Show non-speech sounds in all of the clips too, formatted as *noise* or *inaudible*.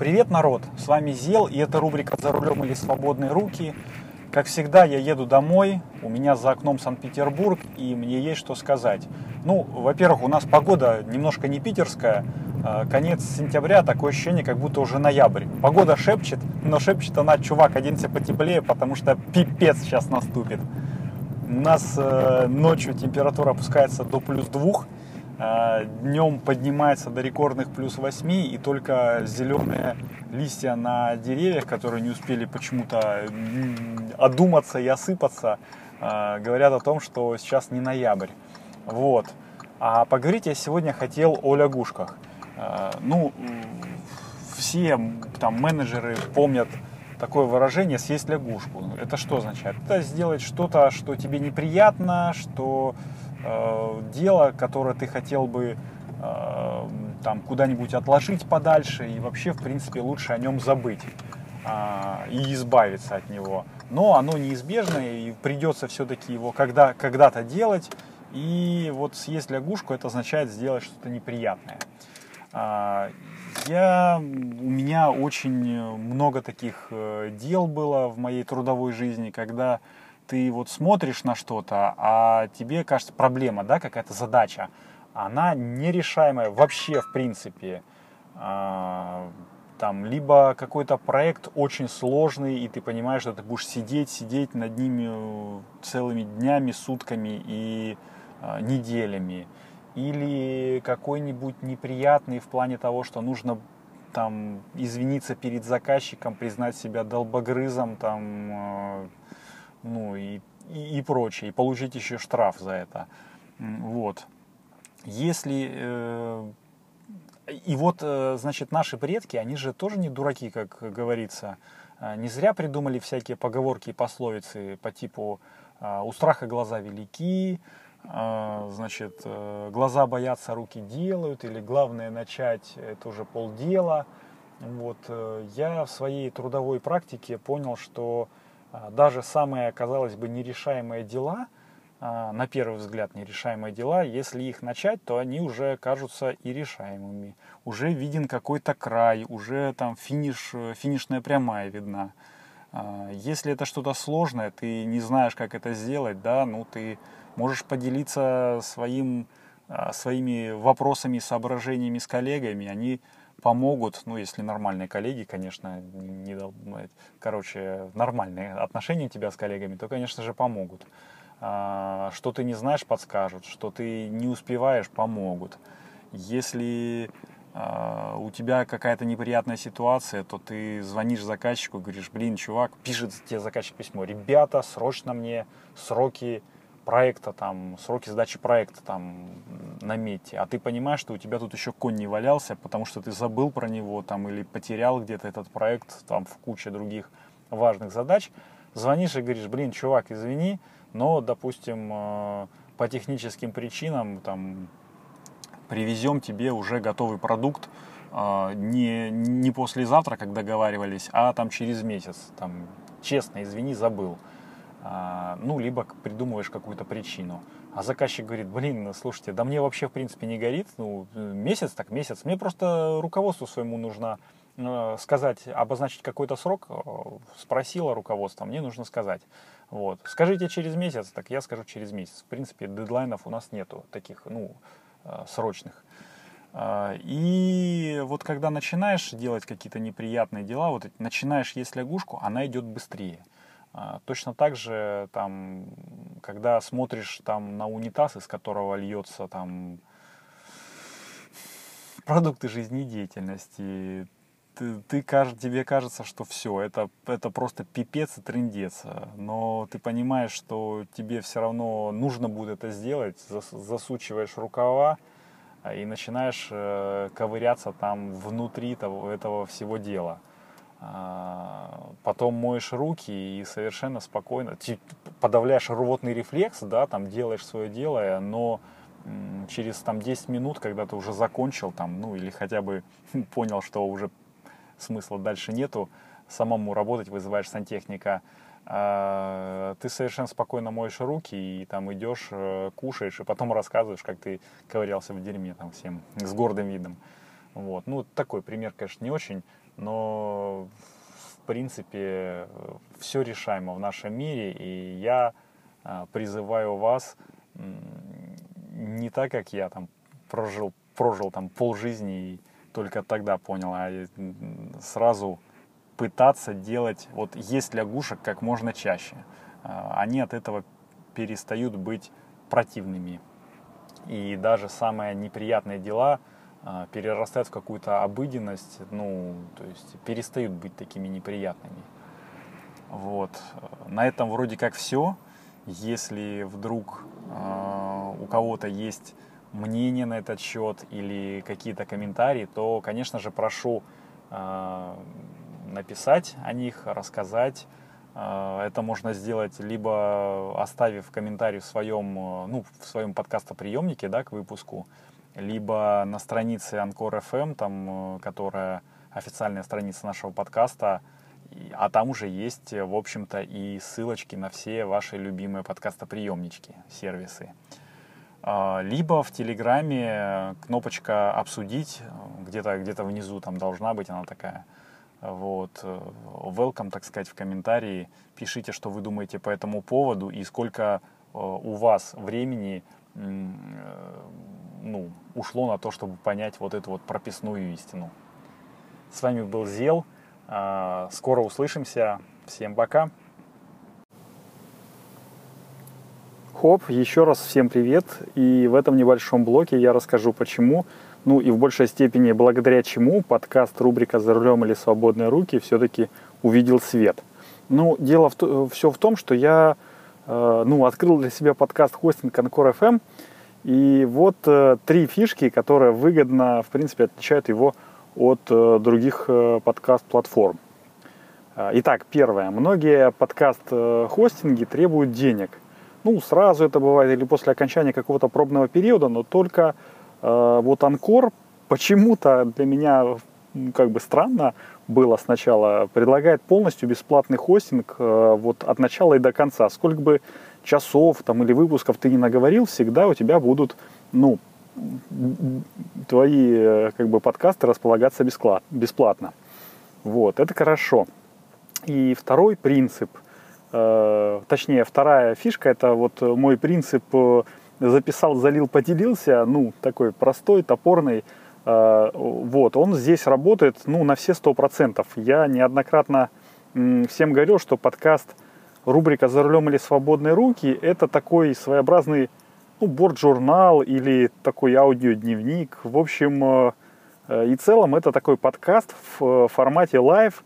Привет, народ! С вами Зел, и это рубрика «За рулем или свободные руки». Как всегда, я еду домой, у меня за окном Санкт-Петербург, и мне есть что сказать. Ну, во-первых, у нас погода немножко не питерская, а, конец сентября, такое ощущение, как будто уже ноябрь. Погода шепчет, но шепчет она, чувак, оденься потеплее, потому что пипец сейчас наступит. У нас э, ночью температура опускается до плюс двух, днем поднимается до рекордных плюс 8, и только зеленые листья на деревьях, которые не успели почему-то одуматься и осыпаться, э, говорят о том, что сейчас не ноябрь. Вот. А поговорить я сегодня хотел о лягушках. Ну, все там менеджеры помнят такое выражение «съесть лягушку». Это что означает? Это сделать что-то, что тебе неприятно, что э, дело, которое ты хотел бы э, там куда-нибудь отложить подальше и вообще, в принципе, лучше о нем забыть э, и избавиться от него. Но оно неизбежно и придется все-таки его когда, когда-то делать. И вот съесть лягушку это означает сделать что-то неприятное. А, я, у меня очень много таких э, дел было в моей трудовой жизни, когда ты вот смотришь на что-то, а тебе кажется проблема, да, какая-то задача, она нерешаемая вообще в принципе. А, там, либо какой-то проект очень сложный, и ты понимаешь, что ты будешь сидеть, сидеть над ними целыми днями, сутками и а, неделями или какой-нибудь неприятный в плане того, что нужно там извиниться перед заказчиком, признать себя долбогрызом, там, э, ну и, и, и прочее, и получить еще штраф за это. Вот. Если э, и вот, э, значит, наши предки, они же тоже не дураки, как говорится. Э, не зря придумали всякие поговорки и пословицы по типу э, «у страха глаза велики», а, значит, э, глаза боятся, руки делают, или главное начать, это уже полдела. Вот, э, я в своей трудовой практике понял, что а, даже самые, казалось бы, нерешаемые дела, а, на первый взгляд нерешаемые дела, если их начать, то они уже кажутся и решаемыми. Уже виден какой-то край, уже там финиш, финишная прямая видна. Если это что-то сложное, ты не знаешь, как это сделать, да, ну ты можешь поделиться своим, а, своими вопросами, соображениями с коллегами, они помогут, ну, если нормальные коллеги, конечно, не, короче, нормальные отношения у тебя с коллегами, то, конечно же, помогут. А, что ты не знаешь, подскажут, что ты не успеваешь, помогут. Если а, у тебя какая-то неприятная ситуация, то ты звонишь заказчику, говоришь, блин, чувак, пишет тебе заказчик письмо, ребята, срочно мне сроки проекта, там, сроки сдачи проекта там наметьте, а ты понимаешь, что у тебя тут еще конь не валялся, потому что ты забыл про него там или потерял где-то этот проект там в куче других важных задач, звонишь и говоришь, блин, чувак, извини, но, допустим, э, по техническим причинам там привезем тебе уже готовый продукт э, не, не послезавтра, как договаривались, а там через месяц, там, честно, извини, забыл. А, ну, либо придумываешь какую-то причину. А заказчик говорит, блин, слушайте, да мне вообще в принципе не горит, ну, месяц так месяц. Мне просто руководству своему нужно э, сказать, обозначить какой-то срок, э, спросила руководство, мне нужно сказать. Вот. Скажите через месяц, так я скажу через месяц. В принципе, дедлайнов у нас нету таких, ну, э, срочных. А, и вот когда начинаешь делать какие-то неприятные дела, вот начинаешь есть лягушку, она идет быстрее. А, точно так же, там, когда смотришь там, на унитаз, из которого льется там, продукты жизнедеятельности, ты, ты, тебе кажется, что все, это, это просто пипец и трендец. Но ты понимаешь, что тебе все равно нужно будет это сделать, засучиваешь рукава а, и начинаешь э, ковыряться там внутри того, этого всего дела. А, потом моешь руки и совершенно спокойно, подавляешь рвотный рефлекс, да, там делаешь свое дело, но через там 10 минут, когда ты уже закончил там, ну или хотя бы *laughs* понял, что уже смысла дальше нету, самому работать вызываешь сантехника, а, ты совершенно спокойно моешь руки и там идешь, э, кушаешь, и потом рассказываешь, как ты ковырялся в дерьме там всем с гордым видом. Вот. Ну, такой пример, конечно, не очень, но в принципе все решаемо в нашем мире, и я а, призываю вас не так, как я там прожил, прожил там полжизни и только тогда понял, а сразу пытаться делать, вот есть лягушек как можно чаще. А, они от этого перестают быть противными. И даже самые неприятные дела перерастают в какую-то обыденность, ну, то есть перестают быть такими неприятными. Вот. На этом вроде как все. Если вдруг э, у кого-то есть мнение на этот счет или какие-то комментарии, то, конечно же, прошу э, написать о них, рассказать. Это можно сделать либо оставив комментарий в своем, ну, в своем подкастоприемнике да, к выпуску, либо на странице Анкор FM, там, которая официальная страница нашего подкаста, а там уже есть, в общем-то, и ссылочки на все ваши любимые подкастоприемнички, сервисы. А, либо в Телеграме кнопочка «Обсудить», где-то где внизу там должна быть она такая. Вот. Welcome, так сказать, в комментарии. Пишите, что вы думаете по этому поводу и сколько э, у вас времени э, ну, ушло на то, чтобы понять вот эту вот прописную истину. С вами был Зел. А, скоро услышимся. Всем пока. Хоп, еще раз всем привет. И в этом небольшом блоке я расскажу почему, ну и в большей степени благодаря чему подкаст рубрика «За рулем или свободные руки» все-таки увидел свет. Ну, дело в то, все в том, что я э, ну, открыл для себя подкаст хостинг Анкор FM. И вот э, три фишки, которые выгодно, в принципе, отличают его от э, других э, подкаст-платформ. Итак, первое. Многие подкаст-хостинги требуют денег. Ну, сразу это бывает или после окончания какого-то пробного периода, но только э, вот Анкор почему-то для меня как бы странно было сначала, предлагает полностью бесплатный хостинг э, вот от начала и до конца. Сколько бы часов там или выпусков ты не наговорил, всегда у тебя будут ну, твои э, как бы подкасты располагаться бесплатно. Вот, это хорошо. И второй принцип, э, точнее вторая фишка, это вот мой принцип записал, залил, поделился, ну такой простой, топорный. Э, вот, он здесь работает, ну на все сто процентов. Я неоднократно всем говорил, что подкаст рубрика «За рулем или свободные руки» это такой своеобразный ну, борт-журнал или такой аудиодневник. В общем э, э, и целом это такой подкаст в формате live,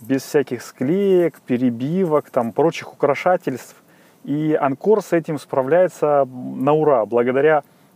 без всяких склеек, перебивок, там, прочих украшательств. И Anchor с этим справляется на ура, благодаря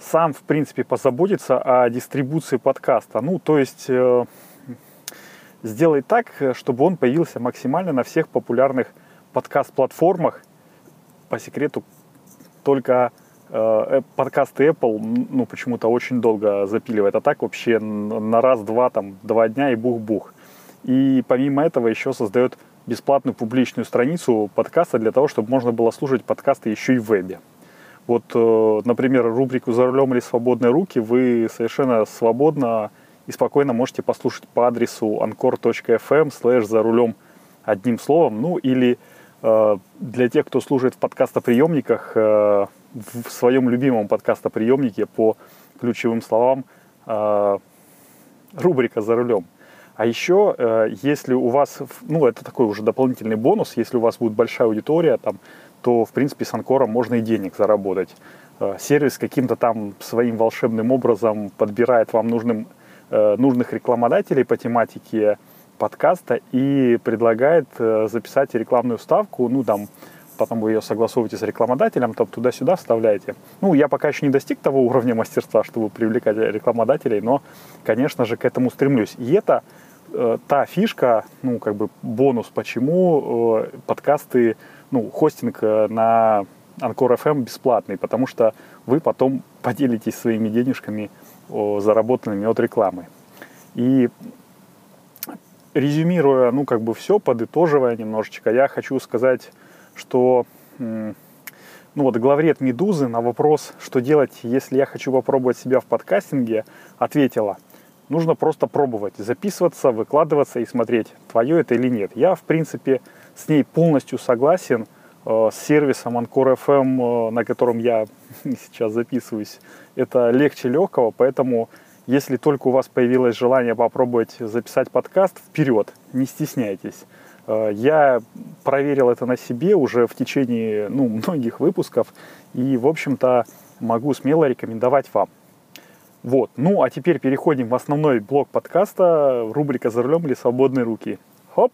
сам, в принципе, позаботится о дистрибуции подкаста. Ну, то есть э, сделай так, чтобы он появился максимально на всех популярных подкаст-платформах. По секрету, только Э, подкасты Apple, ну, почему-то очень долго запиливает, а так вообще на раз-два, там, два дня и бух-бух. И помимо этого еще создает бесплатную публичную страницу подкаста для того, чтобы можно было слушать подкасты еще и в вебе. Вот, э, например, рубрику «За рулем или свободные руки» вы совершенно свободно и спокойно можете послушать по адресу anchor.fm слэш «За рулем» одним словом, ну или э, для тех, кто служит в подкастоприемниках, в своем любимом подкастоприемнике по ключевым словам э, рубрика «За рулем». А еще, э, если у вас, ну, это такой уже дополнительный бонус, если у вас будет большая аудитория, там, то, в принципе, с Анкором можно и денег заработать. Э, сервис каким-то там своим волшебным образом подбирает вам нужным, нужных рекламодателей по тематике подкаста и предлагает записать рекламную ставку, ну, там, потом вы ее согласовываете с рекламодателем, там туда-сюда вставляете. Ну, я пока еще не достиг того уровня мастерства, чтобы привлекать рекламодателей, но, конечно же, к этому стремлюсь. И это э, та фишка, ну, как бы бонус, почему э, подкасты, ну, хостинг э, на Анкор FM бесплатный, потому что вы потом поделитесь своими денежками, заработанными от рекламы. И резюмируя, ну, как бы все, подытоживая немножечко, я хочу сказать, что, ну, вот главред «Медузы» на вопрос, что делать, если я хочу попробовать себя в подкастинге, ответила, нужно просто пробовать, записываться, выкладываться и смотреть, твое это или нет. Я, в принципе, с ней полностью согласен, э, с сервисом Anchor FM, э, на котором я *laughs* сейчас записываюсь, это легче легкого, поэтому если только у вас появилось желание попробовать записать подкаст, вперед, не стесняйтесь. Э, я проверил это на себе уже в течение ну, *laughs* многих выпусков и, в общем-то, могу смело рекомендовать вам. Вот. Ну, а теперь переходим в основной блок подкаста, рубрика «За рулем или свободные руки». Хоп!